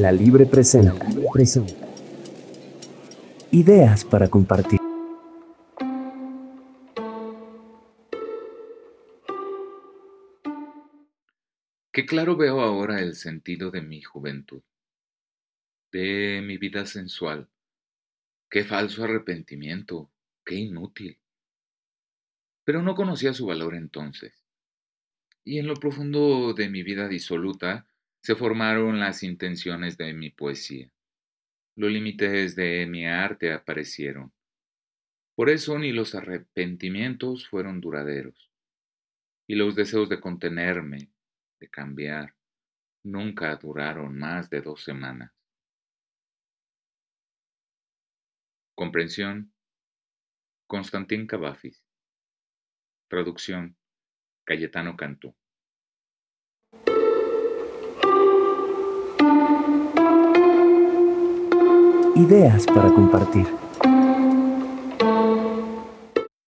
La Libre presenta. Ideas para compartir. Qué claro veo ahora el sentido de mi juventud, de mi vida sensual. Qué falso arrepentimiento, qué inútil. Pero no conocía su valor entonces. Y en lo profundo de mi vida disoluta se formaron las intenciones de mi poesía. Los límites de mi arte aparecieron. Por eso ni los arrepentimientos fueron duraderos. Y los deseos de contenerme, de cambiar, nunca duraron más de dos semanas. Comprensión. Constantín Cavafis. Traducción. Cayetano Cantú. Ideas para compartir.